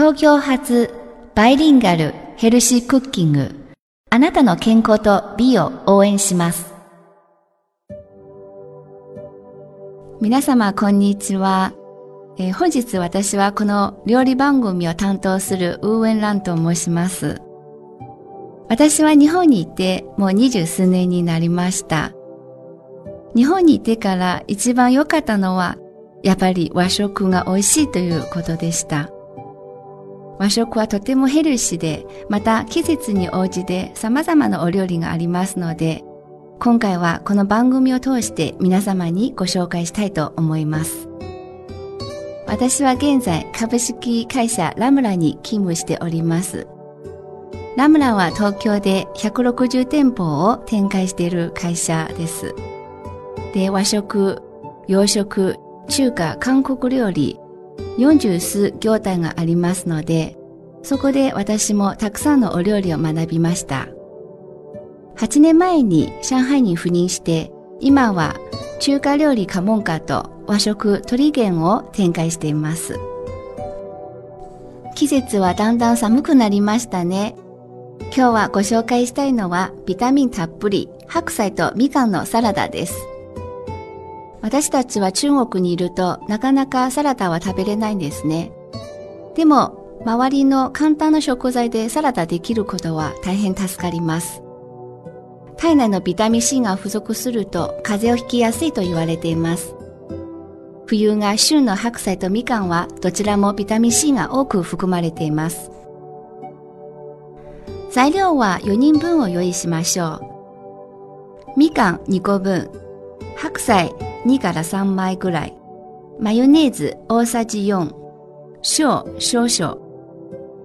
東京発バイリンガルヘルシークッキング。あなたの健康と美を応援します。皆様こんにちは、えー本日私はこの料理番組を担当するウーエンランと申します。私は日本にいてもう二十数年になりました。日本にいてから一番良かったのはやっぱり和食が美味しいということでした。和食はとてもヘルシーで、また季節に応じて様々なお料理がありますので、今回はこの番組を通して皆様にご紹介したいと思います。私は現在株式会社ラムラに勤務しております。ラムラは東京で160店舗を展開している会社です。で、和食、洋食、中華、韓国料理、40数業態がありますので、そこで私もたくさんのお料理を学びました。8年前に上海に赴任して、今は中華料理家門家と和食鳥源を展開しています。季節はだんだん寒くなりましたね。今日はご紹介したいのはビタミンたっぷり白菜とみかんのサラダです。私たちは中国にいるとなかなかサラダは食べれないんですね。でも、周りの簡単な食材でサラダできることは大変助かります。体内のビタミン C が不足すると風邪をひきやすいと言われています。冬が旬の白菜とみかんはどちらもビタミン C が多く含まれています。材料は4人分を用意しましょう。みかん2個分、白菜2から3枚ぐらい。マヨネーズ大さじ4。塩少々。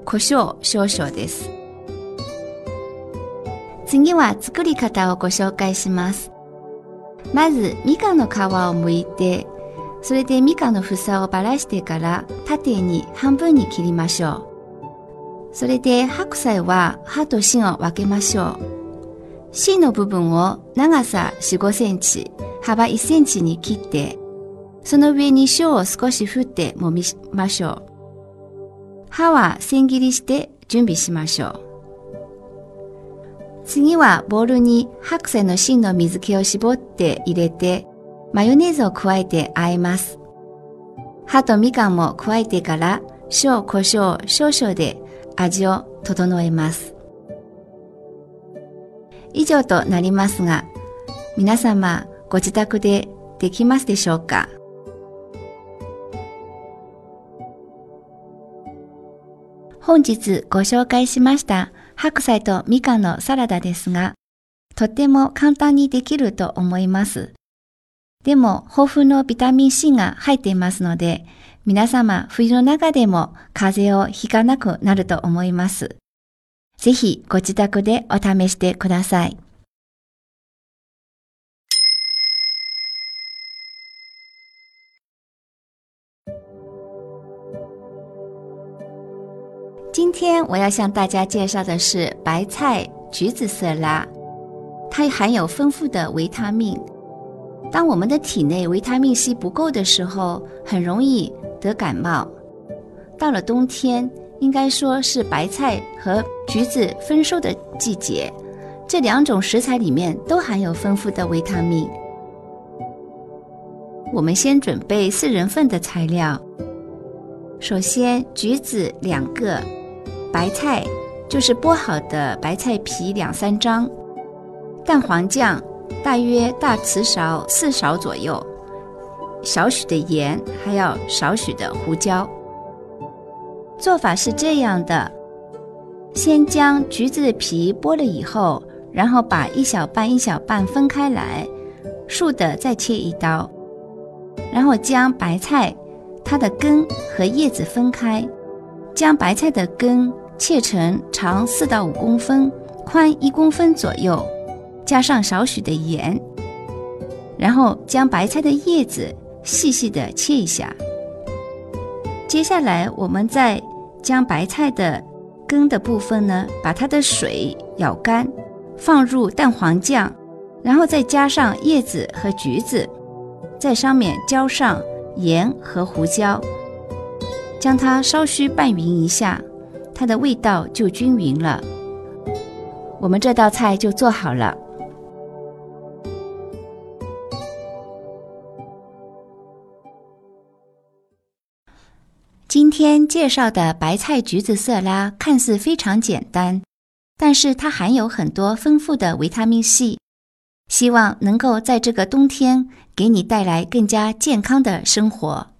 胡椒少々です。次は作り方をご紹介します。まず、みかんの皮を剥いて、それでみかんの房をばらしてから縦に半分に切りましょう。それで白菜は葉と芯を分けましょう。芯の部分を長さ4、5センチ、幅1センチに切って、その上に塩を少し振って揉みましょう。葉は千切りして準備しましょう。次はボウルに白菜の芯の水気を絞って入れて、マヨネーズを加えて和えます。葉とみかんも加えてから、塩、胡椒少々で味を整えます。以上となりますが、皆様ご自宅でできますでしょうか？本日ご紹介しました白菜とみかんのサラダですが、とっても簡単にできると思います。でも豊富のビタミン C が入っていますので、皆様冬の中でも風邪をひかなくなると思います。ぜひご自宅でお試してください。今天我要向大家介绍的是白菜橘子色拉，它含有丰富的维他命。当我们的体内维他命 C 不够的时候，很容易得感冒。到了冬天，应该说是白菜和橘子丰收的季节，这两种食材里面都含有丰富的维他命。我们先准备四人份的材料，首先橘子两个，白菜就是剥好的白菜皮两三张，蛋黄酱大约大瓷勺四勺左右，少许的盐，还要少许的胡椒。做法是这样的：先将橘子的皮剥了以后，然后把一小半一小半分开来，竖的再切一刀，然后将白菜它的根和叶子分开，将白菜的根切成长四到五公分、宽一公分左右，加上少许的盐，然后将白菜的叶子细细的切一下。接下来，我们再将白菜的根的部分呢，把它的水舀干，放入蛋黄酱，然后再加上叶子和橘子，在上面浇上盐和胡椒，将它稍许拌匀一下，它的味道就均匀了。我们这道菜就做好了。今天介绍的白菜橘子色拉看似非常简单，但是它含有很多丰富的维他命 C，希望能够在这个冬天给你带来更加健康的生活。